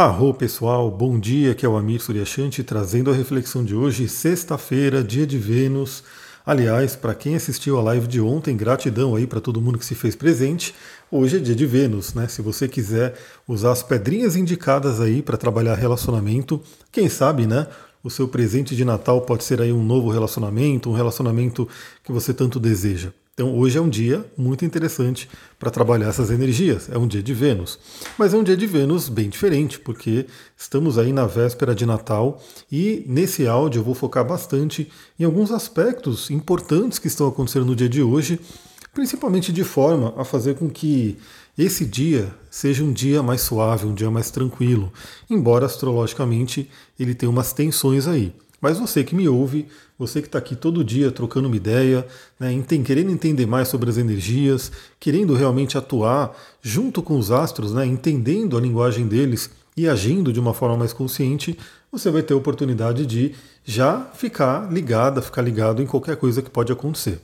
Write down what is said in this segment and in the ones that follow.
Arro pessoal, bom dia, que é o Amir Suryashanti trazendo a reflexão de hoje, sexta-feira, dia de Vênus. Aliás, para quem assistiu a live de ontem, gratidão aí para todo mundo que se fez presente. Hoje é dia de Vênus, né? Se você quiser usar as pedrinhas indicadas aí para trabalhar relacionamento, quem sabe, né? O seu presente de Natal pode ser aí um novo relacionamento, um relacionamento que você tanto deseja. Então hoje é um dia muito interessante para trabalhar essas energias. É um dia de Vênus. Mas é um dia de Vênus bem diferente, porque estamos aí na véspera de Natal e nesse áudio eu vou focar bastante em alguns aspectos importantes que estão acontecendo no dia de hoje, principalmente de forma a fazer com que esse dia seja um dia mais suave, um dia mais tranquilo, embora astrologicamente ele tenha umas tensões aí. Mas você que me ouve, você que está aqui todo dia trocando uma ideia, né, querendo entender mais sobre as energias, querendo realmente atuar junto com os astros, né, entendendo a linguagem deles e agindo de uma forma mais consciente, você vai ter a oportunidade de já ficar ligada, ficar ligado em qualquer coisa que pode acontecer.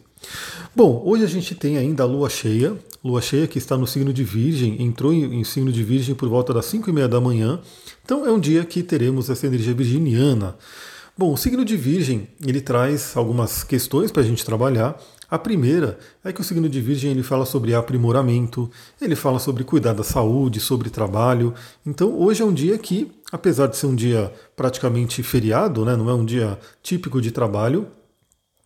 Bom, hoje a gente tem ainda a lua cheia, lua cheia que está no signo de Virgem, entrou em, signo de Virgem por volta das 5 e meia da manhã, então é um dia que teremos essa energia virginiana. Bom, o signo de Virgem ele traz algumas questões para a gente trabalhar. A primeira é que o signo de Virgem ele fala sobre aprimoramento, ele fala sobre cuidar da saúde, sobre trabalho. Então hoje é um dia que, apesar de ser um dia praticamente feriado, né, não é um dia típico de trabalho,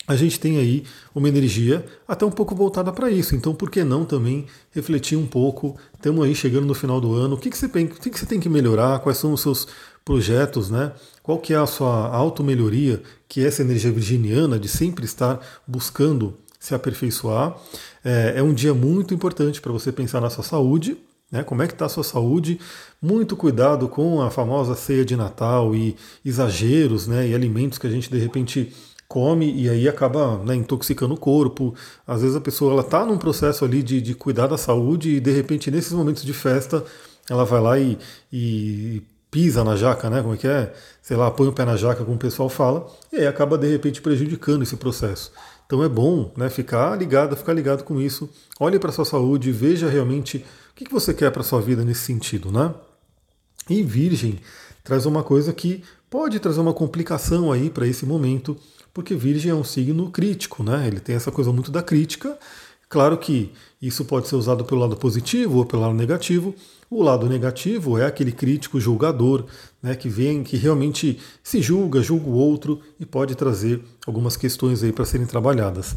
a gente tem aí uma energia até um pouco voltada para isso. Então, por que não também refletir um pouco? Estamos aí chegando no final do ano. O que, que, você, tem, o que, que você tem que melhorar? Quais são os seus projetos, né? Qual que é a sua auto-melhoria, que é essa energia virginiana de sempre estar buscando se aperfeiçoar. É, é um dia muito importante para você pensar na sua saúde, né? Como é que está a sua saúde? Muito cuidado com a famosa ceia de Natal e exageros, né? E alimentos que a gente de repente come e aí acaba né, intoxicando o corpo. Às vezes a pessoa ela está num processo ali de, de cuidar da saúde e de repente nesses momentos de festa ela vai lá e, e pisa na jaca, né? Como é que é? Sei lá, põe o pé na jaca, como o pessoal fala, e aí acaba de repente prejudicando esse processo. Então é bom né, ficar ligado, ficar ligado com isso. Olhe para a sua saúde, veja realmente o que você quer para a sua vida nesse sentido, né? E Virgem traz uma coisa que pode trazer uma complicação aí para esse momento, porque Virgem é um signo crítico, né? Ele tem essa coisa muito da crítica. Claro que isso pode ser usado pelo lado positivo ou pelo lado negativo, o lado negativo é aquele crítico julgador, né, que vem, que realmente se julga, julga o outro e pode trazer algumas questões aí para serem trabalhadas.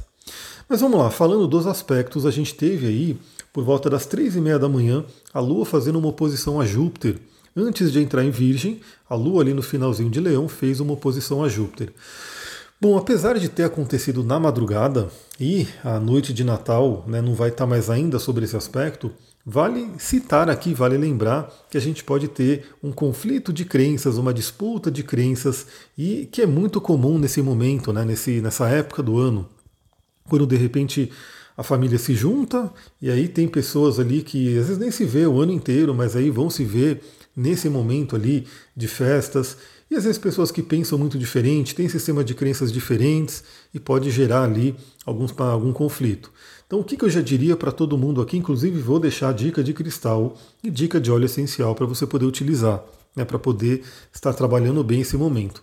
Mas vamos lá, falando dos aspectos, a gente teve aí, por volta das três e meia da manhã, a Lua fazendo uma oposição a Júpiter. Antes de entrar em Virgem, a Lua ali no finalzinho de Leão fez uma oposição a Júpiter. Bom, apesar de ter acontecido na madrugada e a noite de Natal né, não vai estar mais ainda sobre esse aspecto, Vale citar aqui, vale lembrar que a gente pode ter um conflito de crenças, uma disputa de crenças, e que é muito comum nesse momento, né, nesse, nessa época do ano, quando de repente a família se junta e aí tem pessoas ali que às vezes nem se vê o ano inteiro, mas aí vão se ver nesse momento ali de festas. E às vezes pessoas que pensam muito diferente, têm sistema de crenças diferentes e pode gerar ali alguns, algum conflito. Então, o que, que eu já diria para todo mundo aqui? Inclusive, vou deixar dica de cristal e dica de óleo essencial para você poder utilizar, né, para poder estar trabalhando bem esse momento.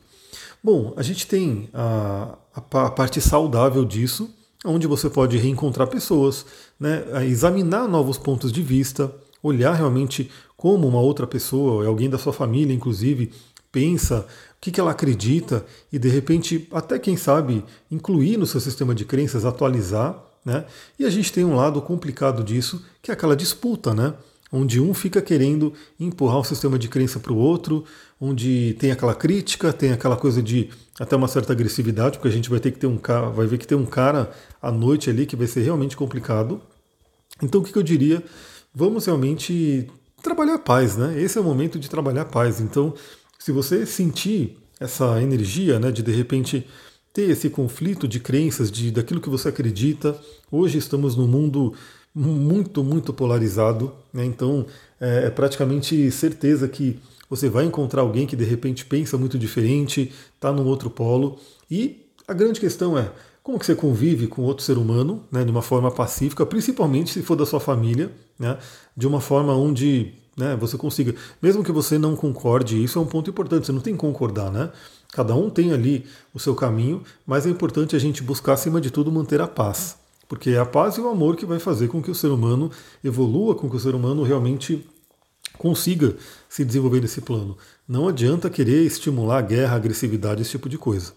Bom, a gente tem a, a, a parte saudável disso, onde você pode reencontrar pessoas, né, examinar novos pontos de vista, olhar realmente como uma outra pessoa, alguém da sua família, inclusive, pensa, o que, que ela acredita e de repente, até quem sabe, incluir no seu sistema de crenças, atualizar né? E a gente tem um lado complicado disso, que é aquela disputa, né? onde um fica querendo empurrar o sistema de crença para o outro, onde tem aquela crítica, tem aquela coisa de até uma certa agressividade, porque a gente vai ter que ter um cara, vai ver que tem um cara à noite ali que vai ser realmente complicado. Então o que, que eu diria? Vamos realmente trabalhar a paz, né? Esse é o momento de trabalhar a paz. Então, se você sentir essa energia, né, de de repente ter esse conflito de crenças, de daquilo que você acredita. Hoje estamos num mundo muito, muito polarizado, né? então é, é praticamente certeza que você vai encontrar alguém que de repente pensa muito diferente, está num outro polo. E a grande questão é como que você convive com outro ser humano, né, de uma forma pacífica, principalmente se for da sua família, né, de uma forma onde né, você consiga, mesmo que você não concorde, isso é um ponto importante, você não tem que concordar, né? Cada um tem ali o seu caminho, mas é importante a gente buscar, acima de tudo, manter a paz. Porque é a paz e o amor que vai fazer com que o ser humano evolua, com que o ser humano realmente consiga se desenvolver nesse plano. Não adianta querer estimular a guerra, a agressividade, esse tipo de coisa.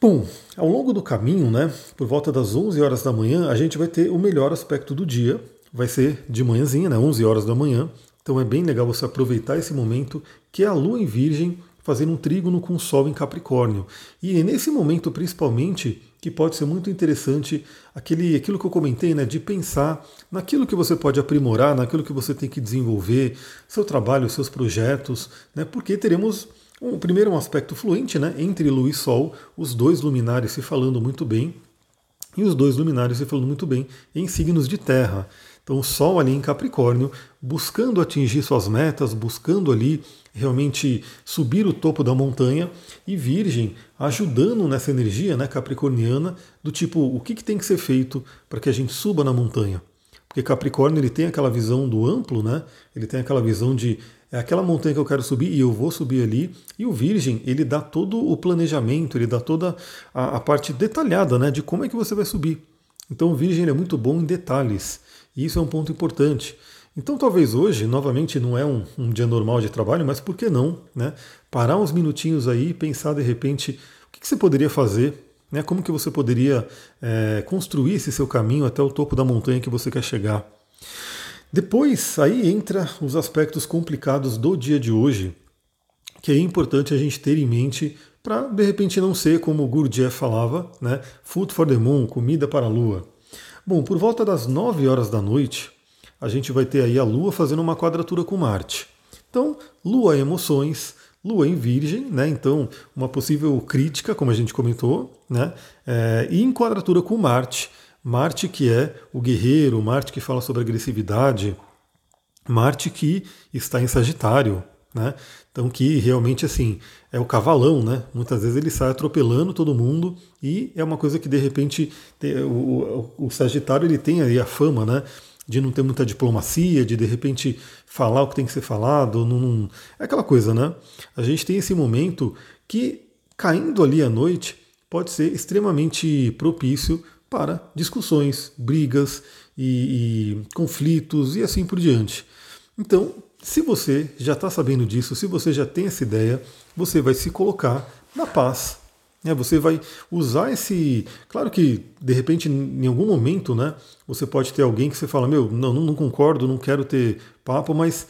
Bom, ao longo do caminho, né, por volta das 11 horas da manhã, a gente vai ter o melhor aspecto do dia, vai ser de manhãzinha, né, 11 horas da manhã. Então é bem legal você aproveitar esse momento, que é a lua em virgem fazendo um trígono com o sol em Capricórnio. E é nesse momento, principalmente, que pode ser muito interessante aquele, aquilo que eu comentei, né, de pensar naquilo que você pode aprimorar, naquilo que você tem que desenvolver, seu trabalho, seus projetos, né, porque teremos um, primeiro um aspecto fluente né, entre Lua e Sol, os dois luminares se falando muito bem, e os dois luminares se falando muito bem em signos de terra. Então o Sol ali em Capricórnio, buscando atingir suas metas, buscando ali realmente subir o topo da montanha, e Virgem ajudando nessa energia né, capricorniana, do tipo, o que, que tem que ser feito para que a gente suba na montanha? Porque Capricórnio ele tem aquela visão do amplo, né? Ele tem aquela visão de é aquela montanha que eu quero subir e eu vou subir ali. E o Virgem, ele dá todo o planejamento, ele dá toda a, a parte detalhada né, de como é que você vai subir. Então o Virgem é muito bom em detalhes. E isso é um ponto importante. Então talvez hoje, novamente, não é um, um dia normal de trabalho, mas por que não? Né, parar uns minutinhos aí e pensar de repente o que, que você poderia fazer né, como que você poderia é, construir esse seu caminho até o topo da montanha que você quer chegar. Depois, aí entra os aspectos complicados do dia de hoje, que é importante a gente ter em mente para, de repente, não ser como o Gurdjieff falava, né? Food for the moon, comida para a lua. Bom, por volta das 9 horas da noite, a gente vai ter aí a lua fazendo uma quadratura com Marte. Então, lua emoções, lua em virgem, né? Então, uma possível crítica, como a gente comentou, né? É, e em quadratura com Marte, Marte que é o guerreiro, Marte que fala sobre agressividade, Marte que está em Sagitário, né? Então que realmente assim é o cavalão, né? Muitas vezes ele sai atropelando todo mundo e é uma coisa que de repente o, Sagitário ele tem aí a fama, né? De não ter muita diplomacia, de de repente falar o que tem que ser falado, não, não, é aquela coisa, né? A gente tem esse momento que caindo ali à noite pode ser extremamente propício para discussões, brigas e, e conflitos e assim por diante. Então, se você já está sabendo disso, se você já tem essa ideia, você vai se colocar na paz. Né? Você vai usar esse. Claro que, de repente, em algum momento, né, você pode ter alguém que você fala: Meu, não, não concordo, não quero ter papo, mas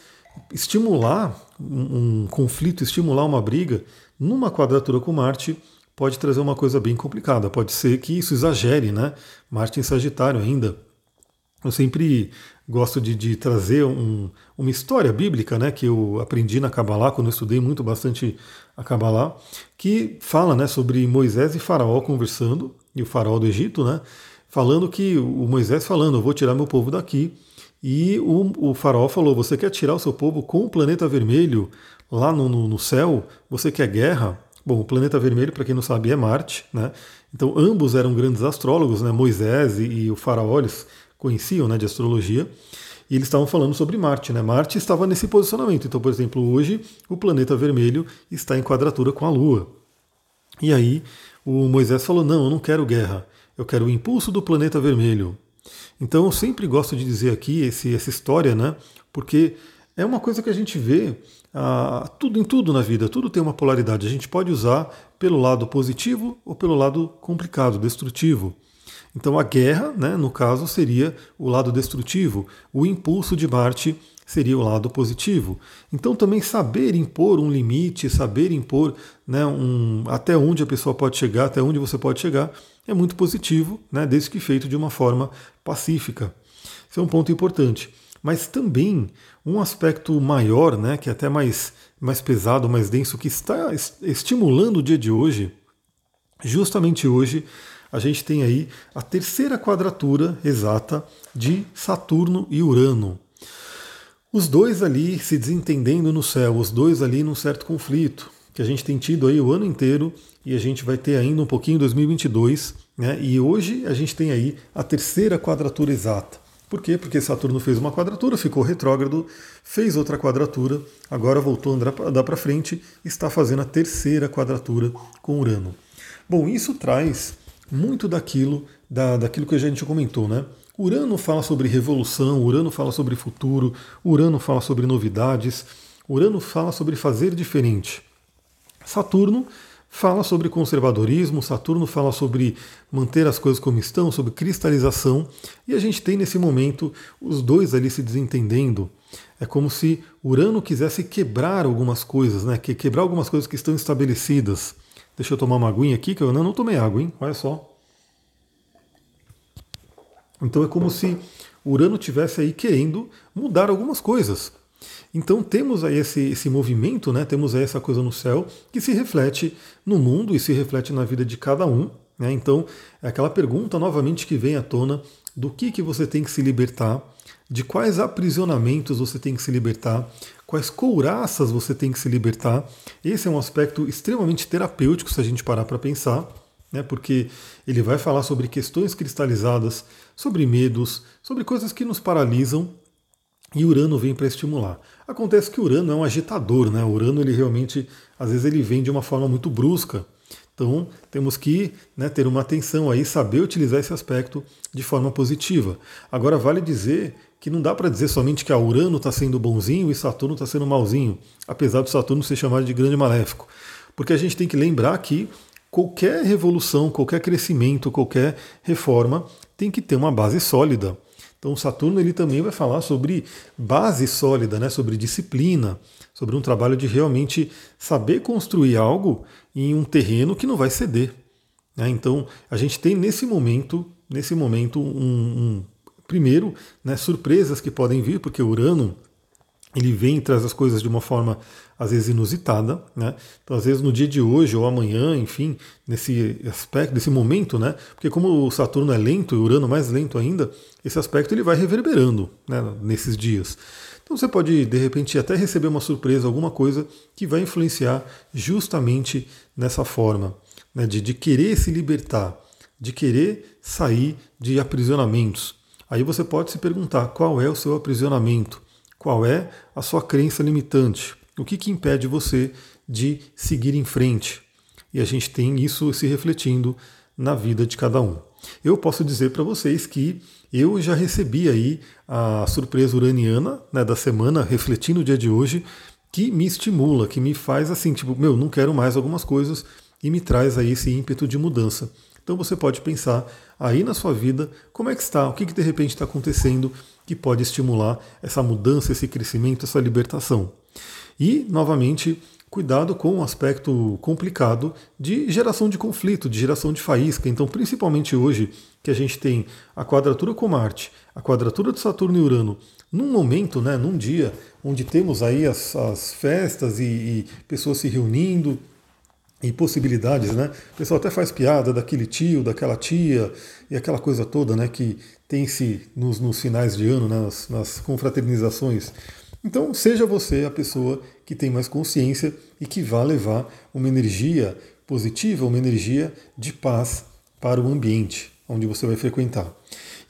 estimular um, um conflito, estimular uma briga numa quadratura com Marte pode trazer uma coisa bem complicada. Pode ser que isso exagere, né? Marte em Sagitário ainda. Eu sempre gosto de, de trazer um, uma história bíblica, né, que eu aprendi na Kabbalah, quando eu estudei muito bastante a Kabbalah, que fala né, sobre Moisés e Faraó conversando, e o Faraó do Egito, né, falando que o Moisés falando, eu vou tirar meu povo daqui, e o, o Faraó falou, você quer tirar o seu povo com o planeta vermelho lá no, no, no céu? Você quer guerra? Bom, o planeta vermelho, para quem não sabe, é Marte, né? Então ambos eram grandes astrólogos, né? Moisés e, e o faraó eles conheciam, né, de astrologia. E eles estavam falando sobre Marte, né? Marte estava nesse posicionamento. Então, por exemplo, hoje o planeta vermelho está em quadratura com a Lua. E aí o Moisés falou: "Não, eu não quero guerra. Eu quero o impulso do planeta vermelho". Então, eu sempre gosto de dizer aqui esse, essa história, né? Porque é uma coisa que a gente vê ah, tudo em tudo na vida, tudo tem uma polaridade. A gente pode usar pelo lado positivo ou pelo lado complicado, destrutivo. Então a guerra, né, no caso, seria o lado destrutivo, o impulso de Marte seria o lado positivo. Então também saber impor um limite, saber impor né, um, até onde a pessoa pode chegar, até onde você pode chegar, é muito positivo, né, desde que feito de uma forma pacífica. Esse é um ponto importante mas também um aspecto maior, né, que é até mais, mais pesado, mais denso, que está estimulando o dia de hoje. Justamente hoje a gente tem aí a terceira quadratura exata de Saturno e Urano. Os dois ali se desentendendo no céu, os dois ali num certo conflito, que a gente tem tido aí o ano inteiro e a gente vai ter ainda um pouquinho em 2022, né? E hoje a gente tem aí a terceira quadratura exata. Por quê? Porque Saturno fez uma quadratura, ficou retrógrado, fez outra quadratura, agora voltou a andar para frente, está fazendo a terceira quadratura com Urano. Bom, isso traz muito daquilo, da, daquilo que a gente comentou, né? Urano fala sobre revolução, Urano fala sobre futuro, Urano fala sobre novidades, Urano fala sobre fazer diferente. Saturno fala sobre conservadorismo, Saturno fala sobre manter as coisas como estão, sobre cristalização, e a gente tem nesse momento os dois ali se desentendendo. É como se Urano quisesse quebrar algumas coisas, né? quebrar algumas coisas que estão estabelecidas. Deixa eu tomar uma aguinha aqui, que eu não, não tomei água, hein? Olha só. Então é como se Urano tivesse aí querendo mudar algumas coisas. Então temos aí esse, esse movimento, né? temos aí essa coisa no céu que se reflete no mundo e se reflete na vida de cada um. Né? Então é aquela pergunta novamente que vem à tona do que, que você tem que se libertar, de quais aprisionamentos você tem que se libertar, quais couraças você tem que se libertar. Esse é um aspecto extremamente terapêutico se a gente parar para pensar, né? porque ele vai falar sobre questões cristalizadas, sobre medos, sobre coisas que nos paralisam e Urano vem para estimular. Acontece que Urano é um agitador, né? Urano ele realmente, às vezes ele vem de uma forma muito brusca. Então temos que né, ter uma atenção aí, saber utilizar esse aspecto de forma positiva. Agora vale dizer que não dá para dizer somente que a Urano está sendo bonzinho e Saturno está sendo malzinho, apesar do Saturno ser chamado de grande maléfico. Porque a gente tem que lembrar que qualquer revolução, qualquer crescimento, qualquer reforma tem que ter uma base sólida. Então Saturno ele também vai falar sobre base sólida, né, sobre disciplina, sobre um trabalho de realmente saber construir algo em um terreno que não vai ceder. Né? Então a gente tem nesse momento, nesse momento um, um primeiro, né, surpresas que podem vir, porque Urano ele vem e traz as coisas de uma forma às vezes inusitada, né? Então, às vezes no dia de hoje ou amanhã, enfim, nesse aspecto, nesse momento, né? Porque como o Saturno é lento e o Urano mais lento ainda, esse aspecto ele vai reverberando, né? Nesses dias. Então você pode de repente até receber uma surpresa, alguma coisa que vai influenciar justamente nessa forma, né? De, de querer se libertar, de querer sair de aprisionamentos. Aí você pode se perguntar qual é o seu aprisionamento. Qual é a sua crença limitante? O que, que impede você de seguir em frente? E a gente tem isso se refletindo na vida de cada um. Eu posso dizer para vocês que eu já recebi aí a surpresa uraniana né, da semana, refletindo o dia de hoje, que me estimula, que me faz assim, tipo, meu, não quero mais algumas coisas e me traz aí esse ímpeto de mudança. Então você pode pensar aí na sua vida como é que está, o que, que de repente está acontecendo que pode estimular essa mudança, esse crescimento, essa libertação. E, novamente, cuidado com o um aspecto complicado de geração de conflito, de geração de faísca. Então, principalmente hoje, que a gente tem a quadratura com Marte, a quadratura de Saturno e Urano, num momento, né, num dia, onde temos aí as, as festas e, e pessoas se reunindo, e possibilidades, né? O pessoal até faz piada daquele tio, daquela tia e aquela coisa toda, né? Que tem-se nos, nos, finais de ano, né, nas, nas confraternizações. Então, seja você a pessoa que tem mais consciência e que vá levar uma energia positiva, uma energia de paz para o ambiente onde você vai frequentar.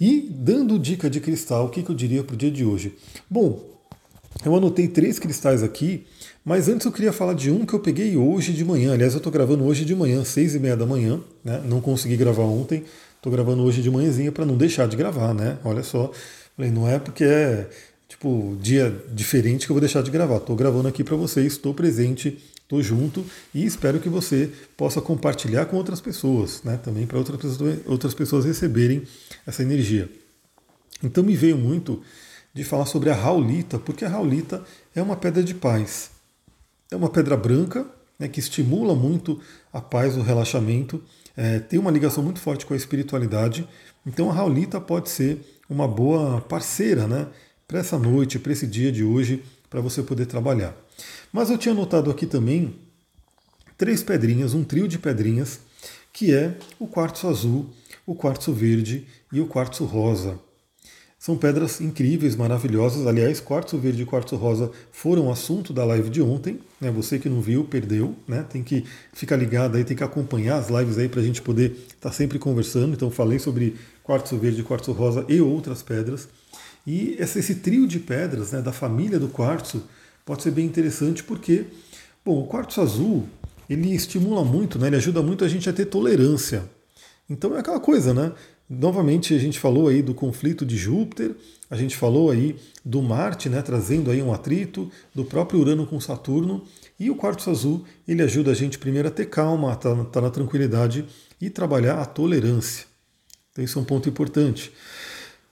E dando dica de cristal, o que, eu diria para o dia de hoje? Bom, eu anotei três cristais aqui mas antes eu queria falar de um que eu peguei hoje de manhã. Aliás, eu estou gravando hoje de manhã, seis e meia da manhã. Né? Não consegui gravar ontem. Estou gravando hoje de manhãzinha para não deixar de gravar, né? Olha só. Falei, não é porque é tipo dia diferente que eu vou deixar de gravar. Estou gravando aqui para vocês, estou presente, estou junto e espero que você possa compartilhar com outras pessoas, né? Também para outras pessoas, outras pessoas receberem essa energia. Então me veio muito de falar sobre a Raulita, porque a Raulita é uma pedra de paz. É uma pedra branca né, que estimula muito a paz, o relaxamento, é, tem uma ligação muito forte com a espiritualidade. Então a Raulita pode ser uma boa parceira né, para essa noite, para esse dia de hoje, para você poder trabalhar. Mas eu tinha notado aqui também três pedrinhas, um trio de pedrinhas, que é o quartzo azul, o quartzo verde e o quartzo rosa. São pedras incríveis, maravilhosas. Aliás, quartzo verde e quartzo rosa foram assunto da live de ontem. Né? Você que não viu, perdeu. Né? Tem que ficar ligado aí, tem que acompanhar as lives aí para a gente poder estar tá sempre conversando. Então, falei sobre quartzo verde, quartzo rosa e outras pedras. E esse, trio de pedras né, da família do quartzo pode ser bem interessante porque, bom, o quartzo azul ele estimula muito, né, ele ajuda muito a gente a ter tolerância. Então é aquela coisa, né? Novamente a gente falou aí do conflito de Júpiter, a gente falou aí do Marte, né, trazendo aí um atrito, do próprio Urano com Saturno, e o quartzo azul, ele ajuda a gente primeiro a ter calma, a estar tá, tá na tranquilidade e trabalhar a tolerância. Então isso é um ponto importante.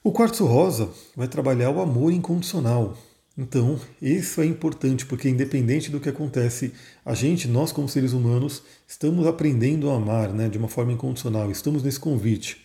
O quartzo rosa vai trabalhar o amor incondicional. Então, isso é importante porque independente do que acontece, a gente, nós como seres humanos, estamos aprendendo a amar, né, de uma forma incondicional. Estamos nesse convite.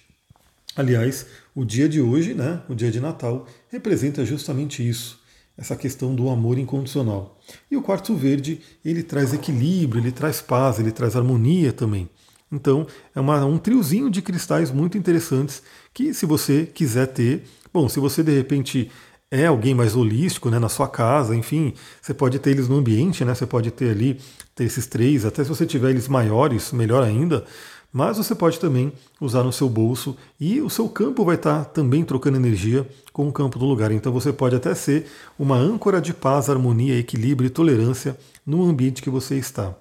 Aliás, o dia de hoje, né, o dia de Natal, representa justamente isso, essa questão do amor incondicional. E o quartzo verde, ele traz equilíbrio, ele traz paz, ele traz harmonia também. Então, é uma, um triozinho de cristais muito interessantes que, se você quiser ter, bom, se você de repente é alguém mais holístico, né, na sua casa, enfim, você pode ter eles no ambiente, né, você pode ter ali ter esses três, até se você tiver eles maiores, melhor ainda, mas você pode também usar no seu bolso e o seu campo vai estar também trocando energia com o campo do lugar. Então você pode até ser uma âncora de paz, harmonia, equilíbrio e tolerância no ambiente que você está.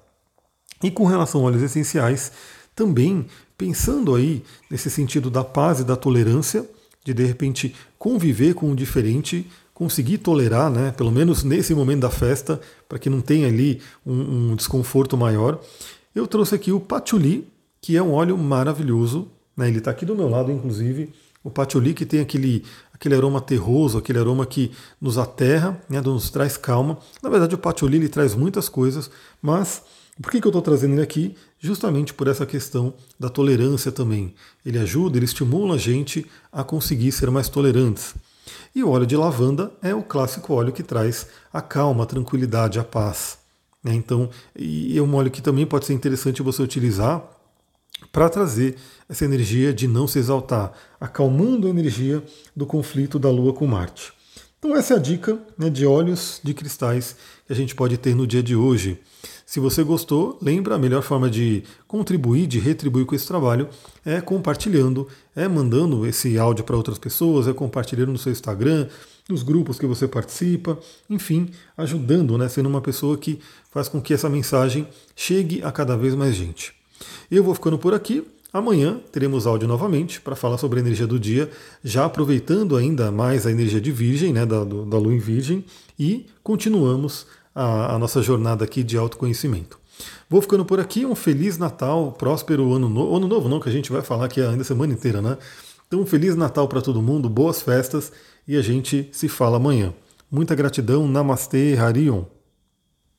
E com relação a óleos essenciais, também pensando aí nesse sentido da paz e da tolerância, de de repente conviver com o diferente, conseguir tolerar, né, pelo menos nesse momento da festa, para que não tenha ali um, um desconforto maior. Eu trouxe aqui o patchouli, que é um óleo maravilhoso. Né? Ele está aqui do meu lado, inclusive. O patchouli que tem aquele, aquele aroma terroso, aquele aroma que nos aterra, né? nos traz calma. Na verdade, o patchouli ele traz muitas coisas, mas por que, que eu estou trazendo ele aqui? Justamente por essa questão da tolerância também. Ele ajuda, ele estimula a gente a conseguir ser mais tolerantes. E o óleo de lavanda é o clássico óleo que traz a calma, a tranquilidade, a paz. Né? Então, e é um óleo que também pode ser interessante você utilizar para trazer essa energia de não se exaltar, acalmando a energia do conflito da Lua com Marte. Então essa é a dica né, de óleos de cristais que a gente pode ter no dia de hoje. Se você gostou, lembra a melhor forma de contribuir, de retribuir com esse trabalho é compartilhando, é mandando esse áudio para outras pessoas, é compartilhando no seu Instagram, nos grupos que você participa, enfim, ajudando, né, sendo uma pessoa que faz com que essa mensagem chegue a cada vez mais gente. Eu vou ficando por aqui. Amanhã teremos áudio novamente para falar sobre a energia do dia, já aproveitando ainda mais a energia de Virgem, né, da, da Lua em Virgem, e continuamos a, a nossa jornada aqui de autoconhecimento. Vou ficando por aqui, um Feliz Natal, próspero Ano Novo, Ano Novo não, que a gente vai falar aqui ainda a semana inteira, né? Então, um Feliz Natal para todo mundo, boas festas e a gente se fala amanhã. Muita gratidão, Namastê, Harion.